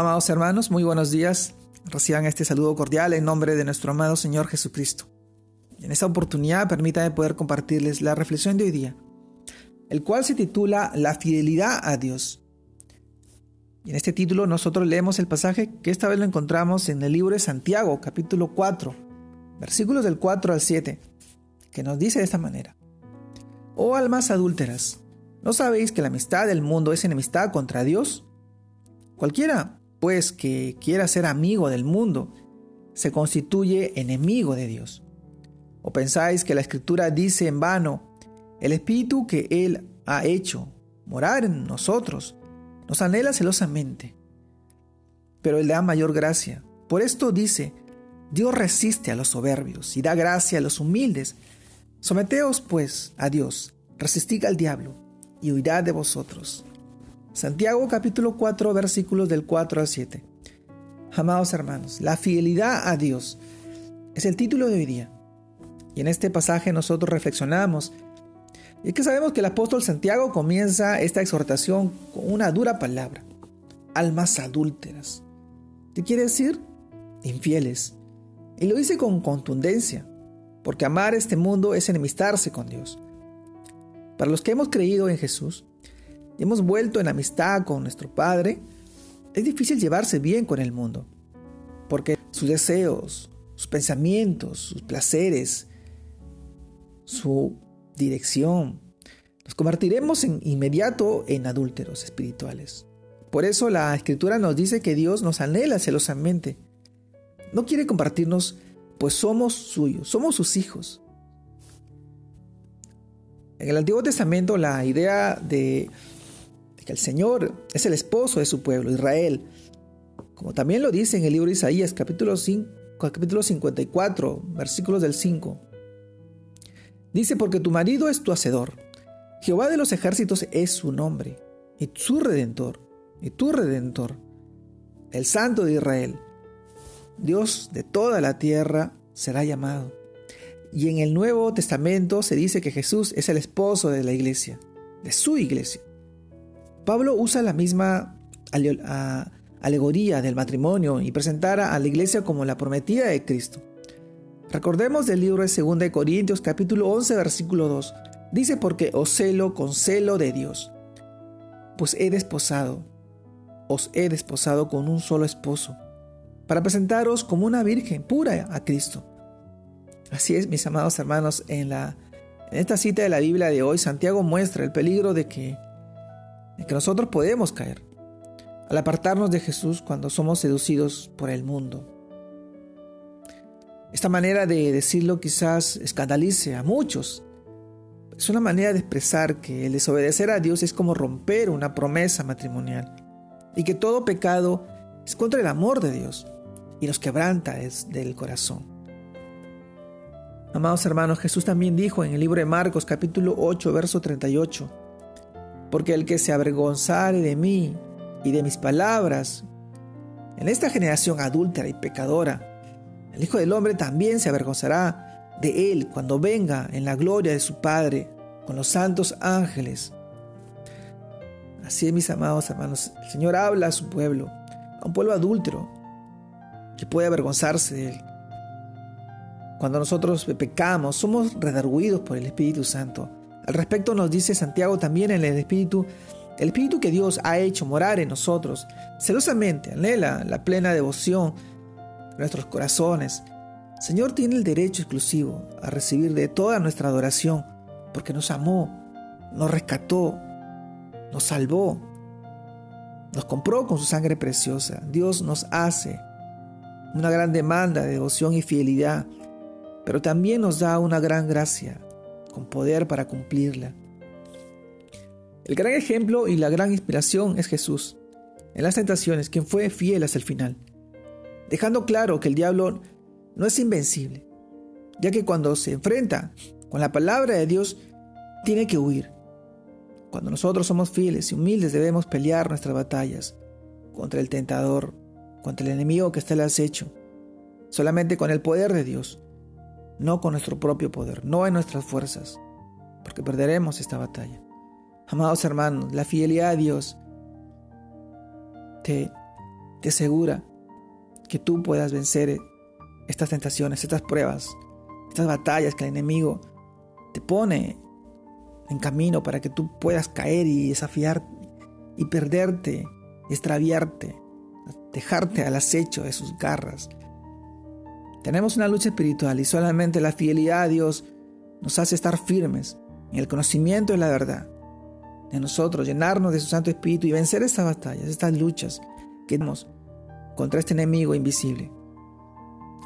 Amados hermanos, muy buenos días. Reciban este saludo cordial en nombre de nuestro amado Señor Jesucristo. En esta oportunidad permítanme poder compartirles la reflexión de hoy día, el cual se titula La fidelidad a Dios. Y en este título nosotros leemos el pasaje que esta vez lo encontramos en el libro de Santiago, capítulo 4, versículos del 4 al 7, que nos dice de esta manera. Oh almas adúlteras, ¿no sabéis que la amistad del mundo es enemistad contra Dios? Cualquiera pues que quiera ser amigo del mundo, se constituye enemigo de Dios. ¿O pensáis que la Escritura dice en vano, el Espíritu que Él ha hecho morar en nosotros nos anhela celosamente? Pero Él da mayor gracia. Por esto dice, Dios resiste a los soberbios y da gracia a los humildes. Someteos pues a Dios, resistid al diablo y huirá de vosotros. Santiago capítulo 4 versículos del 4 al 7. Amados hermanos, la fidelidad a Dios es el título de hoy día. Y en este pasaje nosotros reflexionamos. Y es que sabemos que el apóstol Santiago comienza esta exhortación con una dura palabra. Almas adúlteras. ¿Qué quiere decir? Infieles. Y lo dice con contundencia, porque amar este mundo es enemistarse con Dios. Para los que hemos creído en Jesús, hemos vuelto en amistad con nuestro Padre, es difícil llevarse bien con el mundo, porque sus deseos, sus pensamientos, sus placeres, su dirección, nos convertiremos en inmediato en adúlteros espirituales. Por eso la escritura nos dice que Dios nos anhela celosamente. No quiere compartirnos, pues somos suyos, somos sus hijos. En el Antiguo Testamento la idea de el Señor es el esposo de su pueblo, Israel. Como también lo dice en el libro de Isaías, capítulo, 5, capítulo 54, versículos del 5. Dice, porque tu marido es tu hacedor. Jehová de los ejércitos es su nombre, y su redentor, y tu redentor, el santo de Israel. Dios de toda la tierra será llamado. Y en el Nuevo Testamento se dice que Jesús es el esposo de la iglesia, de su iglesia. Pablo usa la misma alegoría del matrimonio y presentara a la iglesia como la prometida de Cristo. Recordemos del libro de 2 de Corintios capítulo 11 versículo 2. Dice porque os celo con celo de Dios, pues he desposado, os he desposado con un solo esposo, para presentaros como una virgen pura a Cristo. Así es, mis amados hermanos, en, la, en esta cita de la Biblia de hoy, Santiago muestra el peligro de que en que nosotros podemos caer al apartarnos de Jesús cuando somos seducidos por el mundo. Esta manera de decirlo quizás escandalice a muchos. Es una manera de expresar que el desobedecer a Dios es como romper una promesa matrimonial y que todo pecado es contra el amor de Dios y nos quebranta desde el corazón. Amados hermanos, Jesús también dijo en el libro de Marcos capítulo 8, verso 38, porque el que se avergonzare de mí y de mis palabras, en esta generación adúltera y pecadora, el Hijo del Hombre también se avergonzará de él cuando venga en la gloria de su Padre con los santos ángeles. Así es, mis amados hermanos, el Señor habla a su pueblo, a un pueblo adúltero, que puede avergonzarse de él. Cuando nosotros pecamos, somos redarguidos por el Espíritu Santo al respecto nos dice Santiago también en el Espíritu, el Espíritu que Dios ha hecho morar en nosotros, celosamente anhela la plena devoción de nuestros corazones. Señor tiene el derecho exclusivo a recibir de toda nuestra adoración, porque nos amó, nos rescató, nos salvó, nos compró con su sangre preciosa. Dios nos hace una gran demanda de devoción y fidelidad, pero también nos da una gran gracia con poder para cumplirla. El gran ejemplo y la gran inspiración es Jesús, en las tentaciones, quien fue fiel hasta el final, dejando claro que el diablo no es invencible, ya que cuando se enfrenta con la palabra de Dios, tiene que huir. Cuando nosotros somos fieles y humildes debemos pelear nuestras batallas contra el tentador, contra el enemigo que está al acecho, solamente con el poder de Dios no con nuestro propio poder, no en nuestras fuerzas, porque perderemos esta batalla. Amados hermanos, la fidelidad a Dios te te asegura que tú puedas vencer estas tentaciones, estas pruebas, estas batallas que el enemigo te pone en camino para que tú puedas caer y desafiar y perderte, extraviarte, dejarte al acecho de sus garras. Tenemos una lucha espiritual y solamente la fidelidad a Dios nos hace estar firmes en el conocimiento de la verdad de nosotros, llenarnos de su Santo Espíritu y vencer estas batallas, estas luchas que tenemos contra este enemigo invisible.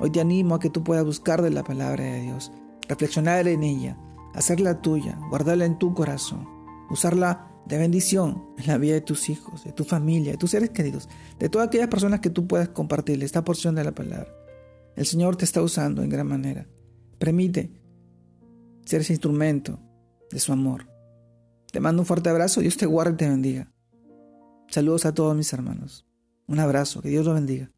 Hoy te animo a que tú puedas buscar de la palabra de Dios, reflexionar en ella, hacerla tuya, guardarla en tu corazón, usarla de bendición en la vida de tus hijos, de tu familia, de tus seres queridos, de todas aquellas personas que tú puedas compartirle esta porción de la palabra. El Señor te está usando en gran manera. Permite ser ese instrumento de su amor. Te mando un fuerte abrazo, Dios te guarde y te bendiga. Saludos a todos mis hermanos. Un abrazo, que Dios los bendiga.